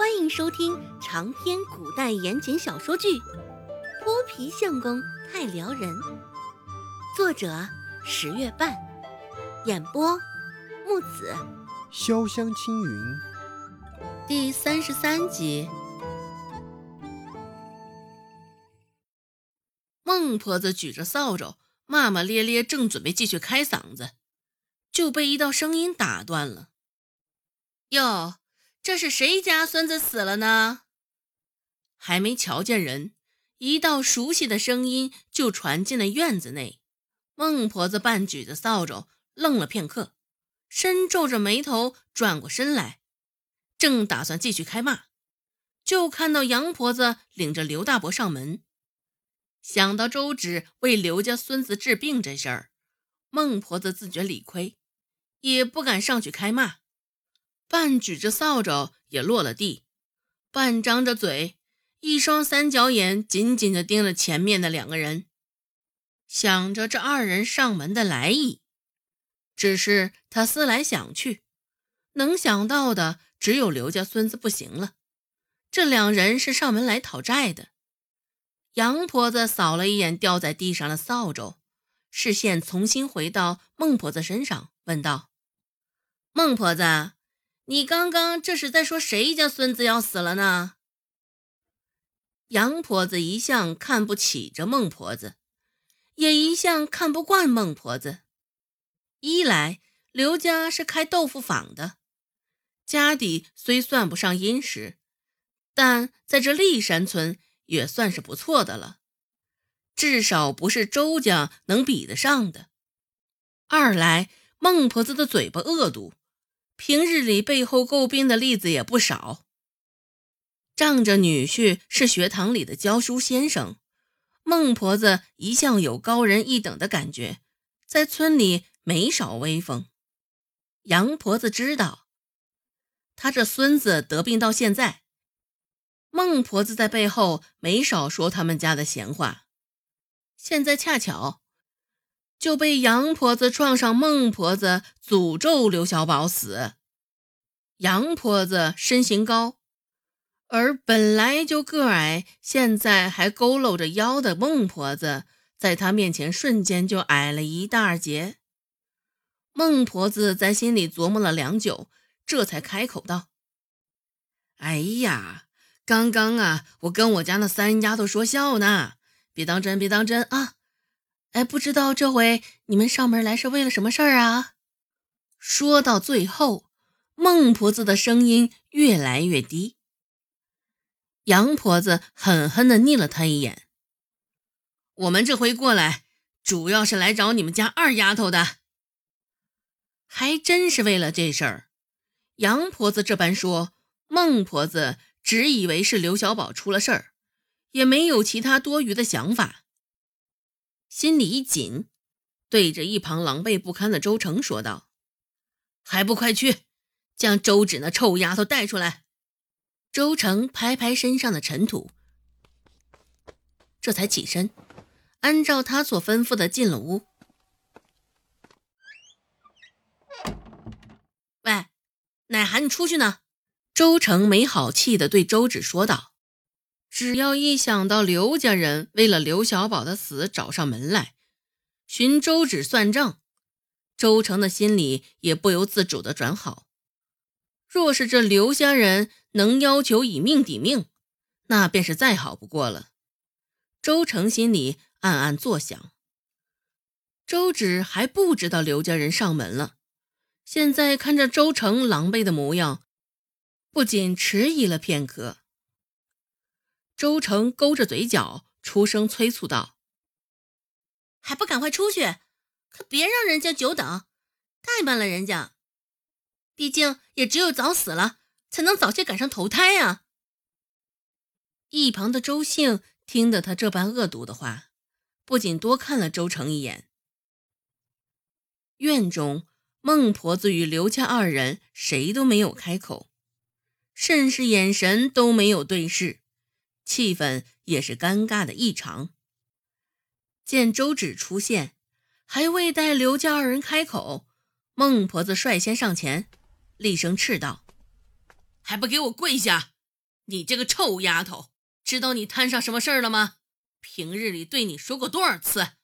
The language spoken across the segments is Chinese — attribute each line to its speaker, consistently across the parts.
Speaker 1: 欢迎收听长篇古代言情小说剧《泼皮相公太撩人》，作者十月半，演播木子
Speaker 2: 潇湘青云，
Speaker 1: 第三十三集。
Speaker 3: 孟婆子举着扫帚，骂骂咧咧，正准备继续开嗓子，就被一道声音打断了。哟，这是谁家孙子死了呢？还没瞧见人，一道熟悉的声音就传进了院子内。孟婆子半举着扫帚，愣了片刻，深皱着眉头转过身来，正打算继续开骂，就看到杨婆子领着刘大伯上门。想到周芷为刘家孙子治病这事儿，孟婆子自觉理亏，也不敢上去开骂。半举着扫帚也落了地，半张着嘴，一双三角眼紧紧地盯着前面的两个人，想着这二人上门的来意。只是他思来想去，能想到的只有刘家孙子不行了，这两人是上门来讨债的。杨婆子扫了一眼掉在地上的扫帚，视线重新回到孟婆子身上，问道：“孟婆子。”你刚刚这是在说谁家孙子要死了呢？杨婆子一向看不起这孟婆子，也一向看不惯孟婆子。一来刘家是开豆腐坊的，家底虽算不上殷实，但在这历山村也算是不错的了，至少不是周家能比得上的。二来孟婆子的嘴巴恶毒。平日里背后诟病的例子也不少。仗着女婿是学堂里的教书先生，孟婆子一向有高人一等的感觉，在村里没少威风。杨婆子知道，他这孙子得病到现在，孟婆子在背后没少说他们家的闲话。现在恰巧。就被杨婆子撞上，孟婆子诅咒刘小宝死。杨婆子身形高，而本来就个矮，现在还佝偻着腰的孟婆子，在她面前瞬间就矮了一大截。孟婆子在心里琢磨了良久，这才开口道：“哎呀，刚刚啊，我跟我家那三丫头说笑呢，别当真，别当真啊。”哎，不知道这回你们上门来是为了什么事儿啊？说到最后，孟婆子的声音越来越低。杨婆子狠狠地睨了他一眼：“我们这回过来，主要是来找你们家二丫头的。”还真是为了这事儿。杨婆子这般说，孟婆子只以为是刘小宝出了事儿，也没有其他多余的想法。心里一紧，对着一旁狼狈不堪的周成说道：“还不快去，将周芷那臭丫头带出来！”周成拍拍身上的尘土，这才起身，按照他所吩咐的进了屋。喂，奶喊你出去呢！周成没好气的对周芷说道。只要一想到刘家人为了刘小宝的死找上门来寻周芷算账，周成的心里也不由自主的转好。若是这刘家人能要求以命抵命，那便是再好不过了。周成心里暗暗作想。周芷还不知道刘家人上门了，现在看着周成狼狈的模样，不仅迟疑了片刻。周成勾着嘴角，出声催促道：“
Speaker 1: 还不赶快出去，可别让人家久等，怠慢了人家。毕竟也只有早死了，才能早些赶上投胎呀。”
Speaker 3: 一旁的周兴听得他这般恶毒的话，不仅多看了周成一眼。院中，孟婆子与刘家二人谁都没有开口，甚是眼神都没有对视。气氛也是尴尬的异常。见周芷出现，还未待刘家二人开口，孟婆子率先上前，厉声斥道：“还不给我跪下！你这个臭丫头，知道你摊上什么事儿了吗？平日里对你说过多少次，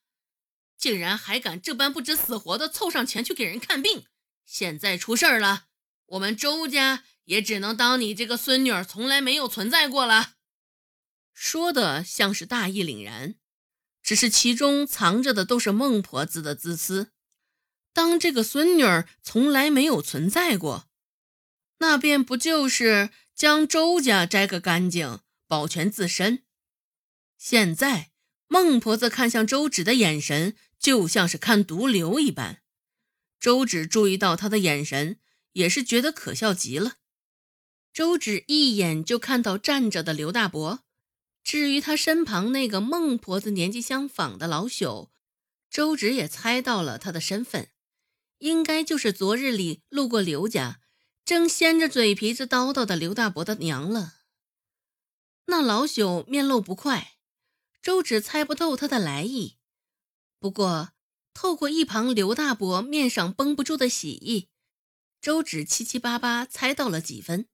Speaker 3: 竟然还敢这般不知死活的凑上前去给人看病！现在出事儿了，我们周家也只能当你这个孙女儿从来没有存在过了。说的像是大义凛然，只是其中藏着的都是孟婆子的自私。当这个孙女儿从来没有存在过，那便不就是将周家摘个干净，保全自身？现在孟婆子看向周芷的眼神，就像是看毒瘤一般。周芷注意到他的眼神，也是觉得可笑极了。周芷一眼就看到站着的刘大伯，至于他身旁那个孟婆子年纪相仿的老朽，周芷也猜到了他的身份，应该就是昨日里路过刘家，正掀着嘴皮子叨叨的刘大伯的娘了。那老朽面露不快，周芷猜不透他的来意，不过。透过一旁刘大伯面上绷不住的喜意，周芷七七八八猜到了几分。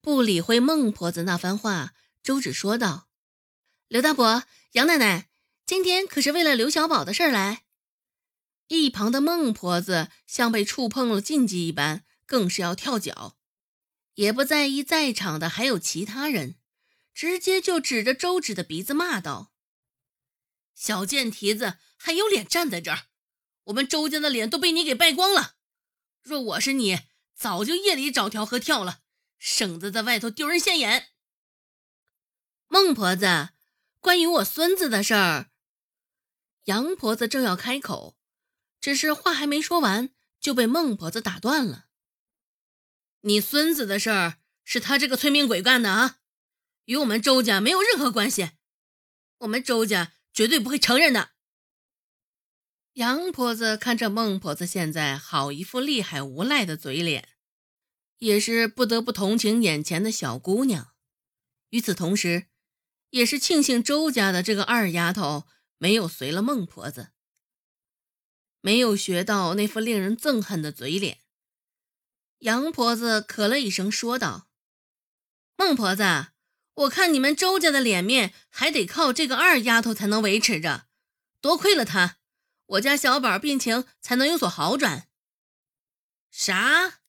Speaker 3: 不理会孟婆子那番话，周芷说道：“刘大伯、杨奶奶，今天可是为了刘小宝的事儿来。”一旁的孟婆子像被触碰了禁忌一般，更是要跳脚，也不在意在场的还有其他人，直接就指着周芷的鼻子骂道。小贱蹄子还有脸站在这儿？我们周家的脸都被你给败光了。若我是你，早就夜里找条河跳了，省得在外头丢人现眼。孟婆子，关于我孙子的事儿，杨婆子正要开口，只是话还没说完，就被孟婆子打断了。你孙子的事儿是他这个催命鬼干的啊，与我们周家没有任何关系。我们周家。绝对不会承认的。杨婆子看着孟婆子现在好一副厉害无赖的嘴脸，也是不得不同情眼前的小姑娘。与此同时，也是庆幸周家的这个二丫头没有随了孟婆子，没有学到那副令人憎恨的嘴脸。杨婆子咳了一声，说道：“孟婆子。”我看你们周家的脸面还得靠这个二丫头才能维持着，多亏了她，我家小宝病情才能有所好转。啥？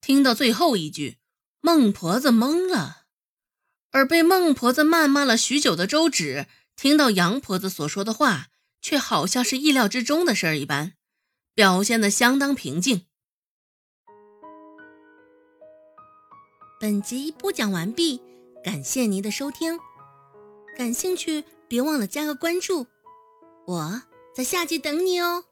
Speaker 3: 听到最后一句，孟婆子懵了，而被孟婆子谩骂了许久的周芷，听到杨婆子所说的话，却好像是意料之中的事儿一般，表现得相当平静。
Speaker 1: 本集播讲完毕。感谢您的收听，感兴趣别忘了加个关注，我在下集等你哦。